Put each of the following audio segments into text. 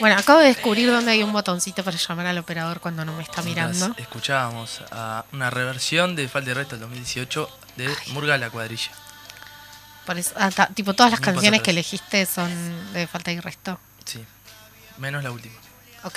Bueno, acabo de descubrir dónde hay un botoncito para llamar al operador cuando no me está mirando. Escuchábamos a una reversión de Falta y Resto del 2018 de Murga La Cuadrilla. Por eso- ah, ta- tipo, todas las pasa canciones que elegiste son de falta y resto. Sí, menos la última, Ok.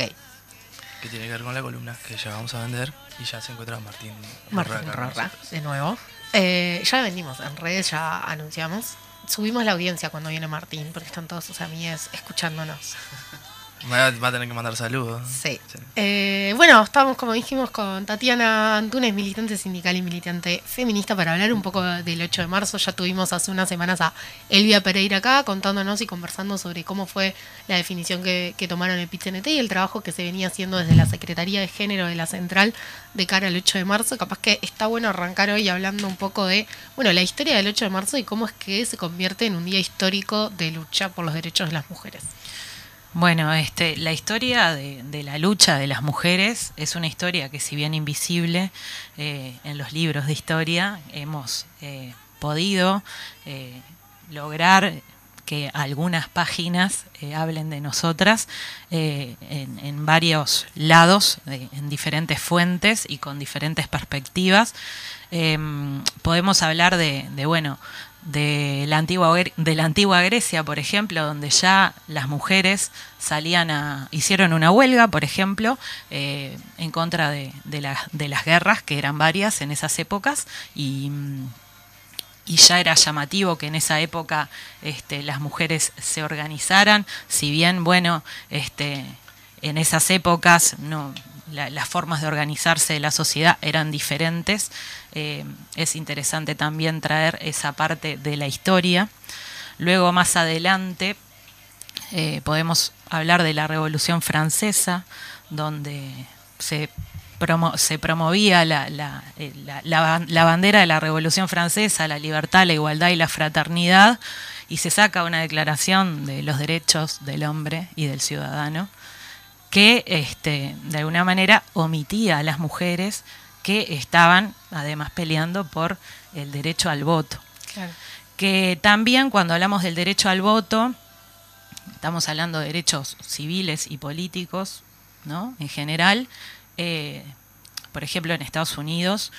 que tiene que ver con la columna que ya vamos a vender y ya se encuentra Martín Martín Rorra de nuevo. Eh, ya vendimos en redes, ya anunciamos. Subimos la audiencia cuando viene Martín, porque están todos sus amigos escuchándonos. Va a tener que mandar saludos. Sí. Eh, bueno, estábamos, como dijimos, con Tatiana Antunes, militante sindical y militante feminista, para hablar un poco del 8 de marzo. Ya tuvimos hace unas semanas a Elvia Pereira acá, contándonos y conversando sobre cómo fue la definición que, que tomaron el PITCNT y el trabajo que se venía haciendo desde la Secretaría de Género de la Central de cara al 8 de marzo. Capaz que está bueno arrancar hoy hablando un poco de, bueno, la historia del 8 de marzo y cómo es que se convierte en un día histórico de lucha por los derechos de las mujeres. Bueno, este, la historia de, la lucha de las mujeres es una historia que si bien invisible eh, en los libros de historia hemos eh, podido eh, lograr que algunas páginas eh, hablen de nosotras en, varios lados, en diferentes fuentes y con diferentes perspectivas. Em, podemos hablar de, bueno, de la, antigua, de la antigua Grecia, por ejemplo, donde ya las mujeres salían a, hicieron una huelga, por ejemplo, eh, en contra de, de de las guerras, que eran varias en esas épocas, y, y ya era llamativo que en esa época este, las mujeres se organizaran, si bien, bueno, este, en esas épocas no, la- las formas de organizarse de la sociedad eran diferentes, eh, es interesante también traer esa parte de la historia. Luego, más adelante, eh, podemos hablar de la Revolución Francesa, donde se, promo- se promovía la, la- eh, la- la ban- la bandera de la Revolución Francesa, la libertad, la igualdad y la fraternidad, y se saca una declaración de los derechos del hombre y del ciudadano que este, de alguna manera omitía a las mujeres que estaban además peleando por el derecho al voto Claro. que también cuando hablamos del derecho al voto, estamos hablando de derechos civiles y políticos, ¿no? En general, eh, por ejemplo, en Estados Unidos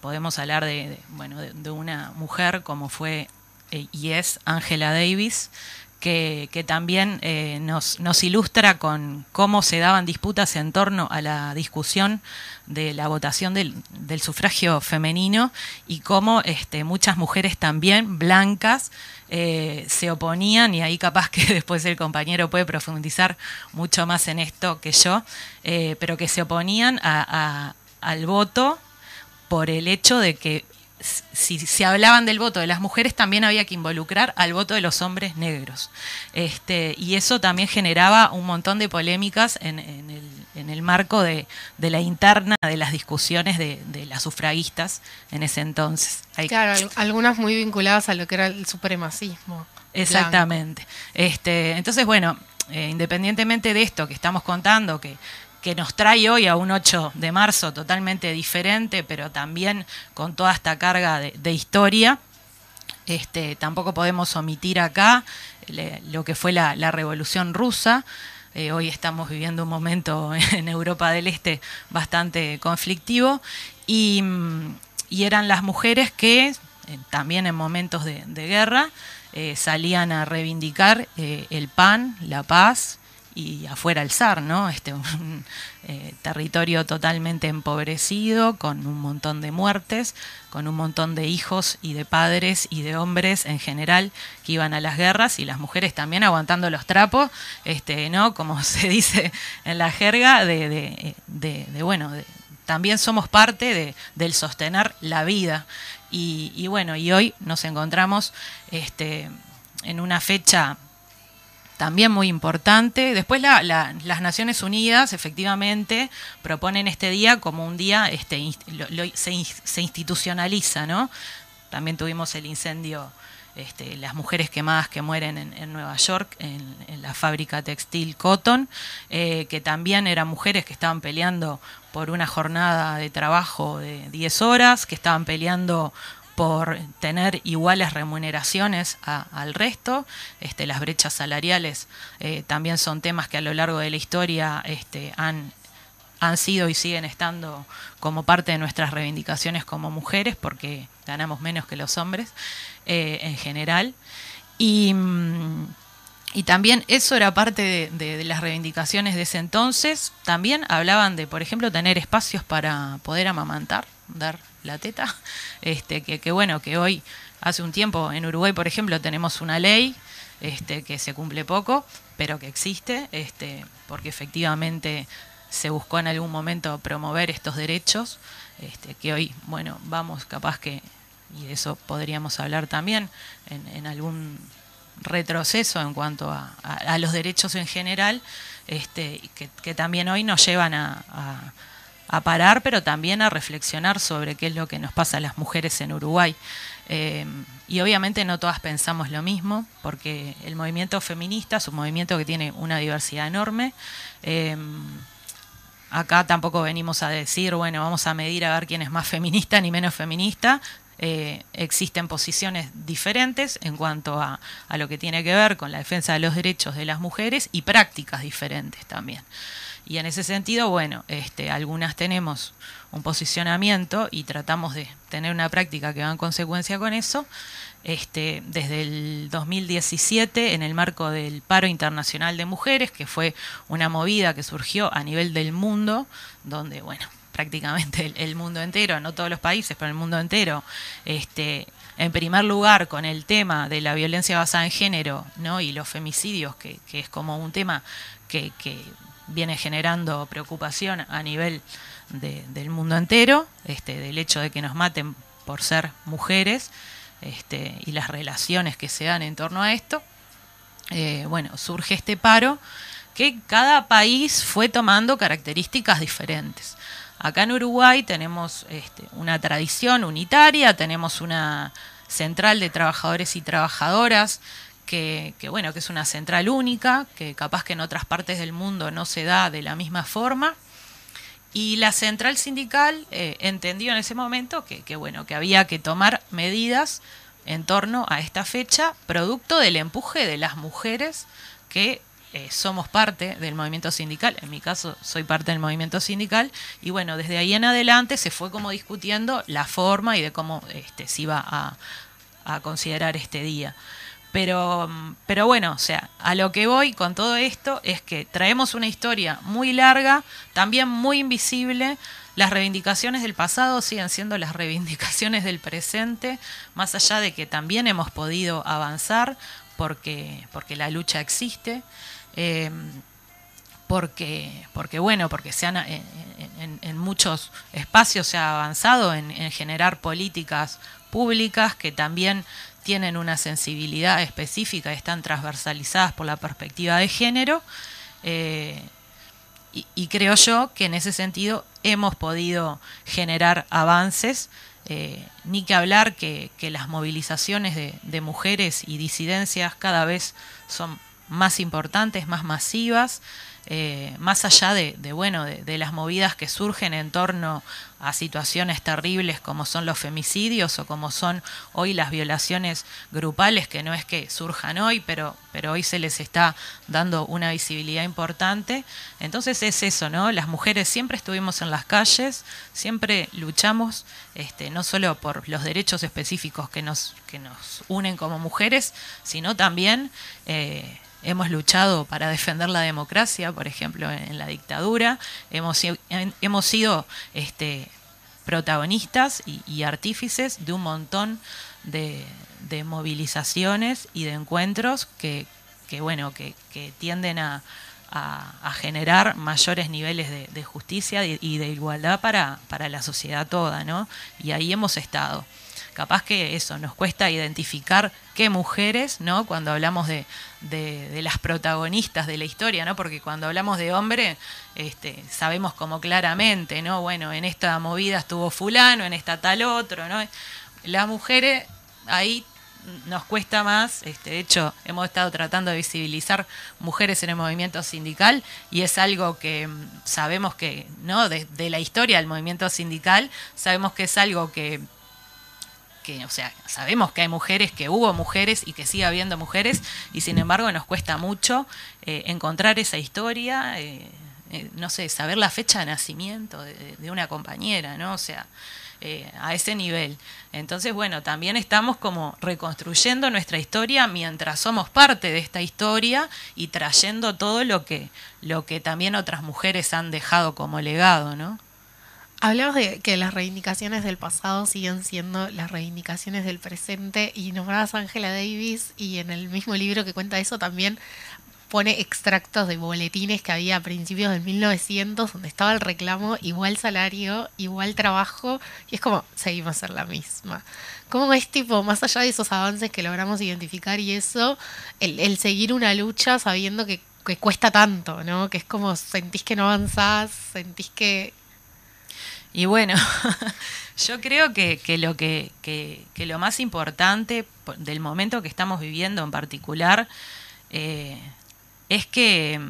podemos hablar de, de, bueno, de, de una mujer como fue eh, y es Angela Davis, que, también eh, nos, ilustra con cómo se daban disputas en torno a la discusión de la votación del, sufragio femenino y cómo este, muchas mujeres también blancas eh, se oponían, y ahí capaz que después el compañero puede profundizar mucho más en esto que yo, eh, pero que se oponían al voto por el hecho de que si se hablaban del voto de las mujeres también había que involucrar al voto de los hombres negros. Este, y eso también generaba un montón de polémicas en, en el, en el marco de, de la interna de las discusiones de, de las sufragistas en ese entonces. Hay- Claro, al- algunas muy vinculadas a lo que era el supremacismo. Exactamente. Este, entonces, bueno, eh, independientemente de esto que estamos contando, que, que nos trae hoy a un 8 de marzo totalmente diferente, pero también con toda esta carga de, historia, este, tampoco podemos omitir acá lo que fue la, Revolución Rusa. Eh, hoy estamos viviendo un momento en Europa del Este bastante conflictivo y, y eran las mujeres que eh, también en momentos de, guerra eh, salían a reivindicar el pan, la paz y afuera el zar, ¿no? Este, un eh, territorio totalmente empobrecido, con un montón de muertes, con un montón de hijos y de padres y de hombres en general que iban a las guerras y las mujeres también aguantando los trapos, este, ¿no? Como se dice en la jerga, de, de, de- bueno, también somos parte de, del sostener la vida. Y, y bueno, y hoy nos encontramos este, en una fecha también muy importante. Después la- la- las Naciones Unidas efectivamente proponen este día como un día, este, se, in- se institucionaliza, ¿no? También tuvimos el incendio, este, las mujeres quemadas que mueren en, Nueva York, en, en la fábrica textil Cotton, eh, que también eran mujeres que estaban peleando por una jornada de trabajo de 10 horas, que estaban peleando por tener iguales remuneraciones al resto. Este, las brechas salariales eh, también son temas que a lo largo de la historia este, han, han sido y siguen estando como parte de nuestras reivindicaciones como mujeres, porque ganamos menos que los hombres eh, en general. Y. Mm, y también eso era parte de, las reivindicaciones de ese entonces. También hablaban de, por ejemplo, tener espacios para poder amamantar, dar la teta. Este, que, bueno, que hoy, hace un tiempo, en Uruguay, por ejemplo, tenemos una ley este, que se cumple poco, pero que existe, este, porque efectivamente se buscó en algún momento promover estos derechos, que hoy, bueno, vamos capaz que, y de eso podríamos hablar también, en, algún retroceso en cuanto a, los derechos en general, que, también hoy nos llevan a, parar, pero también a reflexionar sobre qué es lo que nos pasa a las mujeres en Uruguay. Eh, y obviamente no todas pensamos lo mismo, porque el movimiento feminista es un movimiento que tiene una diversidad enorme. Eh, acá tampoco venimos a decir, bueno, vamos a medir a ver quién es más feminista ni menos feminista, eh, existen posiciones diferentes en cuanto a, lo que tiene que ver con la defensa de los derechos de las mujeres y prácticas diferentes también. Y en ese sentido, bueno, este, algunas tenemos un posicionamiento y tratamos de tener una práctica que va en consecuencia con eso. Este, desde el 2017, en el marco del Paro Internacional de Mujeres, que fue una movida que surgió a nivel del mundo, donde, bueno, prácticamente el, mundo entero, no todos los países, pero el mundo entero, este, en primer lugar con el tema de la violencia basada en género ¿no? y los femicidios, que, es como un tema que, viene generando preocupación a nivel del mundo entero, este, del hecho de que nos maten por ser mujeres este, y las relaciones que se dan en torno a esto. Eh, bueno, surge este paro que cada país fue tomando características diferentes. Acá en Uruguay tenemos este, una tradición unitaria, tenemos una central de trabajadores y trabajadoras que, bueno, que es una central única, que capaz que en otras partes del mundo no se da de la misma forma. Y la central sindical eh, entendió en ese momento que, bueno, que había que tomar medidas en torno a esta fecha, producto del empuje de las mujeres que eh, somos parte del movimiento sindical, en mi caso soy parte del movimiento sindical, y bueno, desde ahí en adelante se fue como discutiendo la forma y de cómo este, se iba a, considerar este día. Pero, pero bueno, o sea, a lo que voy con todo esto es que traemos una historia muy larga, también muy invisible. Las reivindicaciones del pasado siguen siendo las reivindicaciones del presente, más allá de que también hemos podido avanzar porque, porque la lucha existe. Em, porque, porque bueno, porque se han, eh, en, muchos espacios se ha avanzado en, generar políticas públicas que también tienen una sensibilidad específica, están transversalizadas por la perspectiva de género. Eh, y, creo yo que en ese sentido hemos podido generar avances, eh, ni que hablar que, las movilizaciones de mujeres y disidencias cada vez son más importantes, más masivas, eh, más allá de, bueno, de, las movidas que surgen en torno a situaciones terribles como son los femicidios o como son hoy las violaciones grupales, que no es que surjan hoy, pero, pero hoy se les está dando una visibilidad importante. Entonces es eso, ¿no? Las mujeres siempre estuvimos en las calles, siempre luchamos, este, no solo por los derechos específicos que nos, que nos unen como mujeres, sino también... Eh, hemos luchado para defender la democracia, por ejemplo, en, la dictadura, hemos, hemos sido este, protagonistas y, artífices de un montón de, movilizaciones y de encuentros que, bueno, que, tienden a, generar mayores niveles de, justicia y de igualdad para, para la sociedad toda, ¿no? Y ahí hemos estado capaz que eso, nos cuesta identificar qué mujeres, ¿no? Cuando hablamos de, las protagonistas de la historia, ¿no? Porque cuando hablamos de hombre, este, sabemos como claramente, ¿no? Bueno, en esta movida estuvo fulano, en esta tal otro, ¿no? Las mujeres ahí nos cuesta más, este, de hecho hemos estado tratando de visibilizar mujeres en el movimiento sindical y es algo que mm, sabemos que, ¿no? de la historia del movimiento sindical, sabemos que es algo que que, o sea, sabemos que hay mujeres, que hubo mujeres y que sigue habiendo mujeres, y sin embargo nos cuesta mucho eh, encontrar esa historia, eh, eh, no sé, saber la fecha de nacimiento de, de una compañera, ¿no? O sea, a ese nivel. Entonces, bueno, también estamos como reconstruyendo nuestra historia mientras somos parte de esta historia y trayendo todo lo que, lo que también otras mujeres han dejado como legado, ¿no? Hablamos de que las reivindicaciones del pasado siguen siendo las reivindicaciones del presente y nombrabas a Angela Davis y en el mismo libro que cuenta eso también pone extractos de boletines que había a principios del 1900 donde estaba el reclamo igual salario, igual trabajo y es como seguimos a ser la misma. ¿Cómo es tipo, más allá de esos avances que logramos identificar y eso, el, el seguir una lucha sabiendo que, que cuesta tanto, ¿no? Que es como sentís que no avanzás, sentís que, y bueno, yo creo que, lo que, lo más importante del momento que estamos viviendo en particular eh, es que,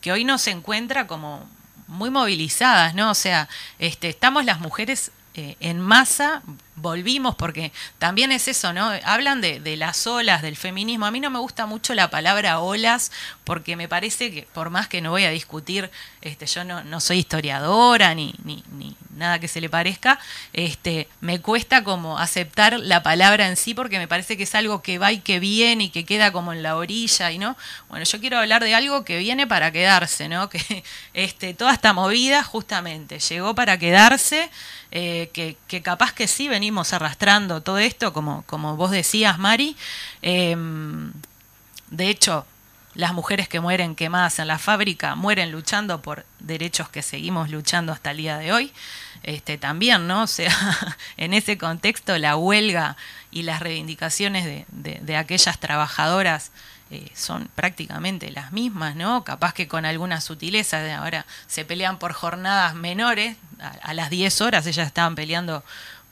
que hoy nos encuentra como muy movilizadas, ¿no? O sea, este, estamos las mujeres eh, en masa volvimos, porque también es eso, ¿no? Hablan de, de, las olas del feminismo. A mí no me gusta mucho la palabra olas, porque me parece que, por más que no voy a discutir, este, yo no, no soy historiadora ni, ni, ni, nada que se le parezca, este, me cuesta como aceptar la palabra en sí, porque me parece que es algo que va y que viene y que queda como en la orilla, y no. Bueno, yo quiero hablar de algo que viene para quedarse, ¿no? Que este, toda esta movida justamente llegó para quedarse, eh, que, que capaz que sí arrastrando todo esto, como, como vos decías, Mari. Em, de hecho, las mujeres que mueren quemadas en la fábrica mueren luchando por derechos que seguimos luchando hasta el día de hoy. Este, también, ¿no? O sea, en ese contexto, la huelga y las reivindicaciones de, de, aquellas trabajadoras eh, son prácticamente las mismas, ¿no? Capaz que con algunas sutilezas, ahora se pelean por jornadas menores, a, a las 10 horas ellas estaban peleando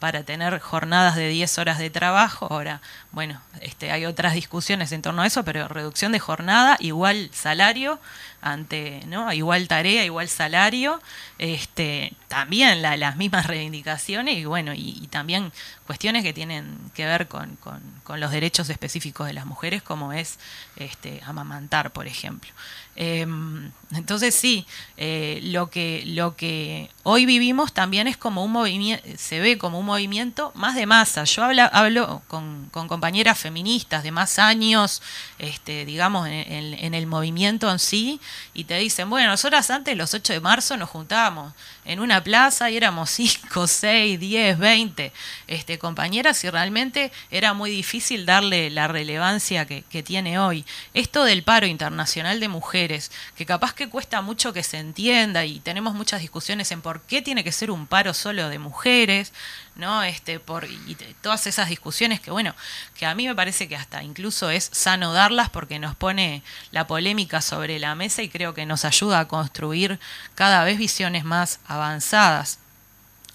para tener jornadas de 10 horas de trabajo. Ahora, bueno, este, hay otras discusiones en torno a eso, pero reducción de jornada, igual salario, ante, ¿no? Igual tarea, igual salario, este, también las mismas reivindicaciones y bueno, y, también cuestiones que tienen que ver con, con, los derechos específicos de las mujeres, como es este, amamantar, por ejemplo. Em, entonces sí, eh, lo, que, lo que hoy vivimos también es como un movimiento, se ve como un movimiento más de masa. Yo hablo, hablo con, compañeras feministas de más años, este, digamos, en, el movimiento en sí, y te dicen, bueno, nosotras antes, los 8 de marzo, nos juntábamos en una plaza y éramos 5, 6, 10, 20 este, compañeras y realmente era muy difícil darle la relevancia que, que tiene hoy. Esto del paro internacional de mujeres, que capaz que cuesta mucho que se entienda y tenemos muchas discusiones en por qué tiene que ser un paro solo de mujeres, ¿no? Este, por, y todas esas discusiones que, bueno, que a mí me parece que hasta incluso es sano darlas porque nos pone la polémica sobre la mesa y creo que nos ayuda a construir cada vez visiones más avanzadas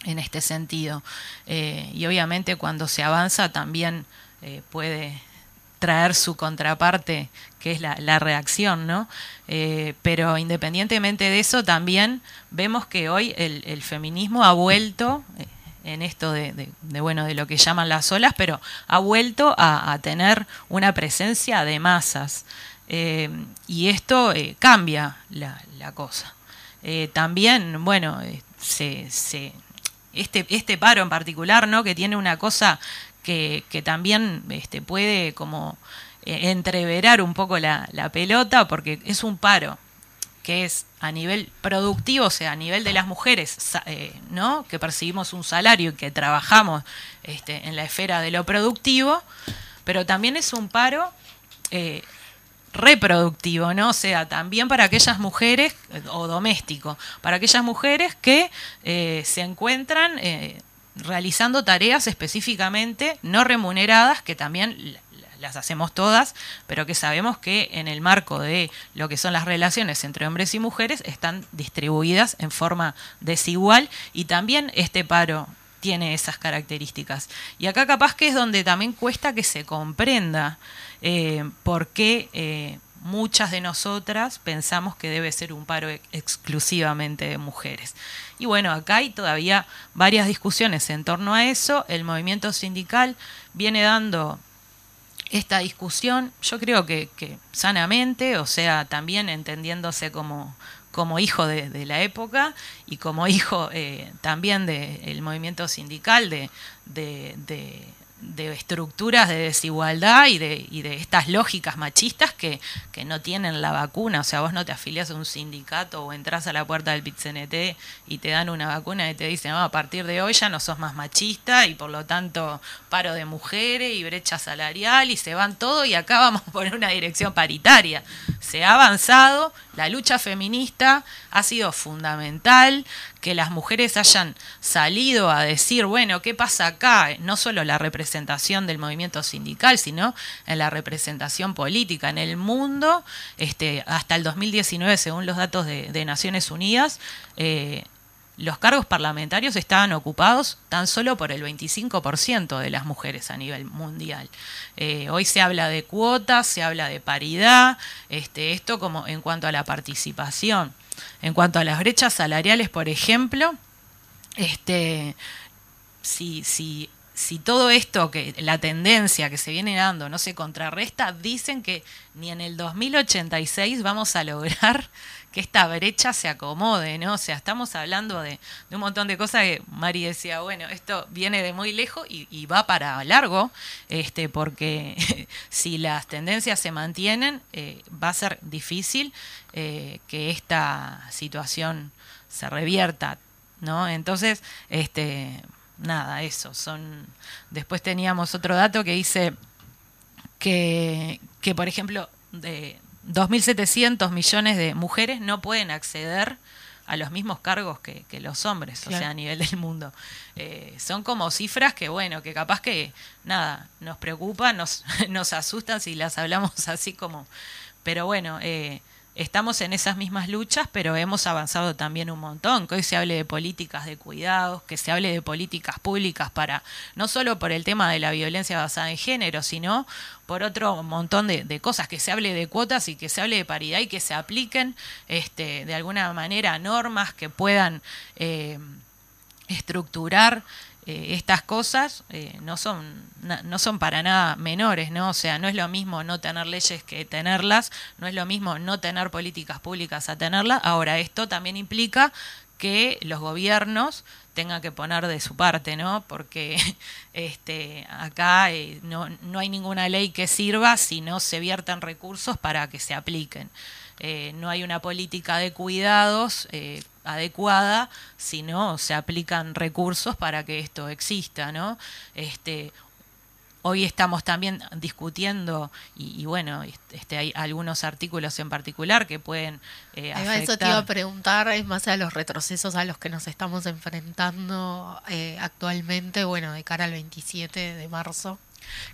en este sentido. Eh, y obviamente cuando se avanza también eh, puede traer su contraparte, que es la, reacción, ¿no? Eh, pero independientemente de eso, también vemos que hoy el, feminismo ha vuelto en esto de, bueno de lo que llaman las olas, pero ha vuelto a, tener una presencia de masas eh, y esto cambia la, cosa. también, bueno, este, este paro en particular, ¿no? Que tiene una cosa que, también este, puede como eh, entreverar un poco la, pelota porque es un paro que es a nivel productivo, o sea, a nivel de las mujeres, eh, ¿no? Que percibimos un salario y que trabajamos este, en la esfera de lo productivo, pero también es un paro eh, reproductivo, ¿no? O sea, también para aquellas mujeres, o doméstico, para aquellas mujeres que se encuentran realizando tareas específicamente no remuneradas, que también las hacemos todas, pero que sabemos que en el marco de lo que son las relaciones entre hombres y mujeres están distribuidas en forma desigual y también este paro tiene esas características. Y acá capaz que es donde también cuesta que se comprenda eh, por qué, eh, muchas de nosotras pensamos que debe ser un paro exclusivamente de mujeres. Y bueno, acá hay todavía varias discusiones en torno a eso. El movimiento sindical viene dando esta discusión, yo creo que, sanamente, o sea, también entendiéndose como, como hijo de, la época y como hijo eh, también del movimiento sindical, de, de, de estructuras de desigualdad y de, y de estas lógicas machistas que, que, no tienen la vacuna. O sea, vos no te afilias a un sindicato o entras a la puerta del PITCNT y te dan una vacuna y te dicen, a partir de hoy ya no sos más machista y por lo tanto paro de mujeres y brecha salarial y se van todo y acá vamos a poner una dirección paritaria. Se ha avanzado, la lucha feminista ha sido fundamental, que las mujeres hayan salido a decir, bueno, ¿qué pasa acá? No solo la representación del movimiento sindical, sino en la representación política en el mundo, este, hasta el 2019, según los datos de, Naciones Unidas, eh, los cargos parlamentarios estaban ocupados tan solo por el 25% de las mujeres a nivel mundial. Eh, hoy se habla de cuotas, se habla de paridad, este, esto como en cuanto a la participación. En cuanto a las brechas salariales, por ejemplo, este, si, si, si todo esto, que la tendencia que se viene dando no se contrarresta, dicen que ni en el 2086 vamos a lograr que esta brecha se acomode, ¿no? O sea, estamos hablando de, un montón de cosas que Mari decía, bueno, esto viene de muy lejos y, va para largo, este, porque si las tendencias se mantienen, eh, va a ser difícil eh, que esta situación se revierta, ¿no? Entonces, este, nada, eso, son... Después teníamos otro dato que dice que, que por ejemplo, de, 2.700 millones de mujeres no pueden acceder a los mismos cargos que, los hombres, o sea, a nivel del mundo. Eh, son como cifras que, bueno, que capaz que, nada, nos preocupan, nos, nos asustan si las hablamos así como... Pero bueno, eh, estamos en esas mismas luchas, pero hemos avanzado también un montón. Que hoy se hable de políticas de cuidados, que se hable de políticas públicas para, no solo por el tema de la violencia basada en género, sino por otro montón de, cosas, que se hable de cuotas y que se hable de paridad y que se apliquen este, de alguna manera normas que puedan eh, estructurar eh, estas cosas eh, no son no son para nada menores, ¿no? O sea, no es lo mismo no tener leyes que tenerlas, no es lo mismo no tener políticas públicas a tenerlas. Ahora, esto también implica que los gobiernos tengan que poner de su parte, ¿no? Porque este, acá eh, no, no hay ninguna ley que sirva si no se viertan recursos para que se apliquen. no hay una política de cuidados adecuada, sino se aplican recursos para que esto exista, ¿no? Este, hoy estamos también discutiendo y, bueno este hay algunos artículos en particular que pueden eh, afectar. eso te iba a preguntar es más a los retrocesos a los que nos estamos enfrentando eh, actualmente bueno de cara al 27 de marzo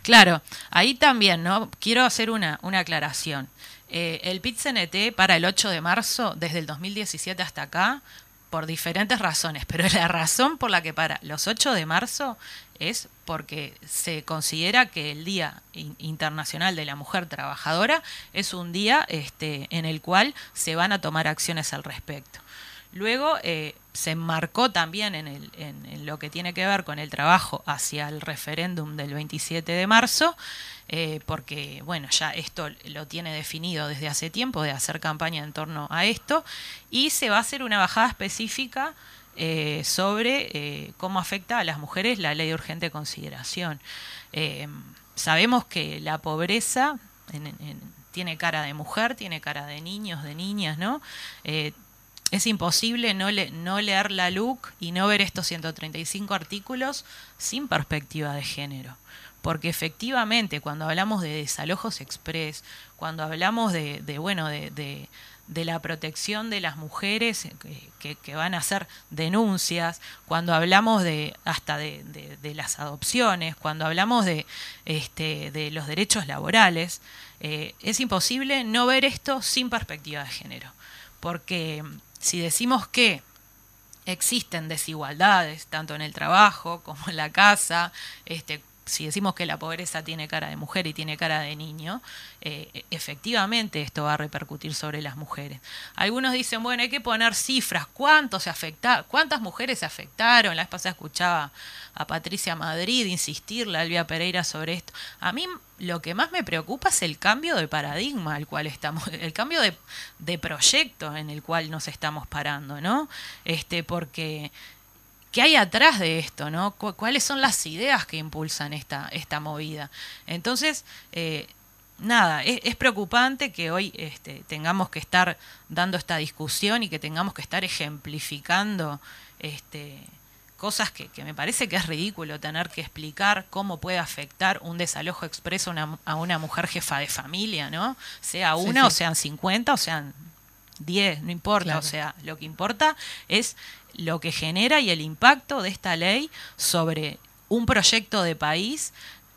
claro ahí también no quiero hacer una una aclaración eh, el PIT-CNT para el 8 de marzo, desde el 2017 hasta acá, por diferentes razones, pero la razón por la que para los 8 de marzo es porque se considera que el Día Internacional de la Mujer Trabajadora es un día este, en el cual se van a tomar acciones al respecto. Luego eh, se enmarcó también en, lo que tiene que ver con el trabajo hacia el referéndum del 27 de marzo, eh, porque bueno, ya esto lo tiene definido desde hace tiempo de hacer campaña en torno a esto, y se va a hacer una bajada específica eh, sobre cómo afecta a las mujeres la ley de urgente consideración. sabemos que la pobreza tiene cara de mujer, tiene cara de niños, de niñas, ¿no? Es imposible no, leer la LUC y no ver estos 135 artículos sin perspectiva de género. Porque efectivamente, cuando hablamos de desalojos express, cuando hablamos de, bueno, de, la protección de las mujeres que, van a hacer denuncias, cuando hablamos de hasta de, las adopciones, cuando hablamos de, este, los derechos laborales, eh, es imposible no ver esto sin perspectiva de género. Porque si decimos que existen desigualdades, tanto en el trabajo como en la casa, este, si decimos que la pobreza tiene cara de mujer y tiene cara de niño, eh, efectivamente esto va a repercutir sobre las mujeres. Algunos dicen, bueno, hay que poner cifras, ¿cuántos se afecta, cuántas mujeres se afectaron? La vez pasada escuchaba a Patricia Madrid insistirle a Elvia Pereira sobre esto. A mí lo que más me preocupa es el cambio de paradigma al cual estamos, el cambio de, de proyecto en el cual nos estamos parando, ¿no? Este, porque ¿Qué hay atrás de esto? ¿no? ¿Cuáles son las ideas que impulsan esta, esta movida? Entonces, eh, nada, es, preocupante que hoy este, tengamos que estar dando esta discusión y que tengamos que estar ejemplificando este, cosas que, me parece que es ridículo tener que explicar cómo puede afectar un desalojo expreso a una mujer jefa de familia, ¿no? Sea una o sean 50 o sean 10, no importa, o sea, lo que importa es lo que genera y el impacto de esta ley sobre un proyecto de país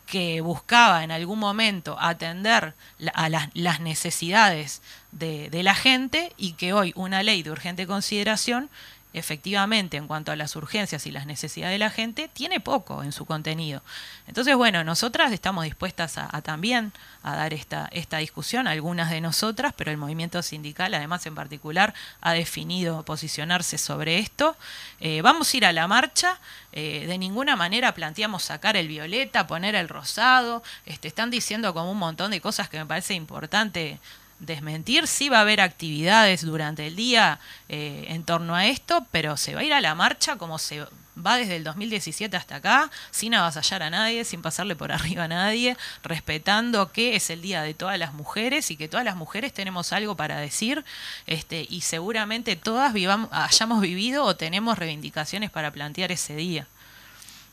que buscaba en algún momento atender a las, necesidades de, de, la gente y que hoy una ley de urgente consideración efectivamente en cuanto a las urgencias y las necesidades de la gente, tiene poco en su contenido. Entonces, bueno, nosotras estamos dispuestas a, también a dar esta, esta discusión, algunas de nosotras, pero el movimiento sindical, además en particular, ha definido posicionarse sobre esto. Eh, vamos a ir a la marcha, eh, de ninguna manera planteamos sacar el violeta, poner el rosado, este, están diciendo como un montón de cosas que me parece importante desmentir. Sí va a haber actividades durante el día eh, en torno a esto, pero se va a ir a la marcha como se va desde el 2017 hasta acá, sin avasallar a nadie, sin pasarle por arriba a nadie, respetando que es el día de todas las mujeres y que todas las mujeres tenemos algo para decir este, y seguramente todas vivamos, hayamos vivido o tenemos reivindicaciones para plantear ese día.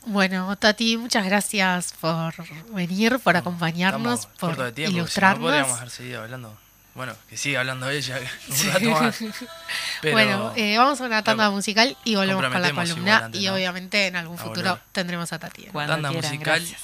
Bueno, Tati, muchas gracias por venir, por acompañarnos, por ilustrarnos. podríamos haber seguido hablando bueno, que siga hablando ella un rato más. bueno, eh, vamos a una tanda musical y volvemos con la columna. Y obviamente en algún futuro tendremos a Tati. Tanda musical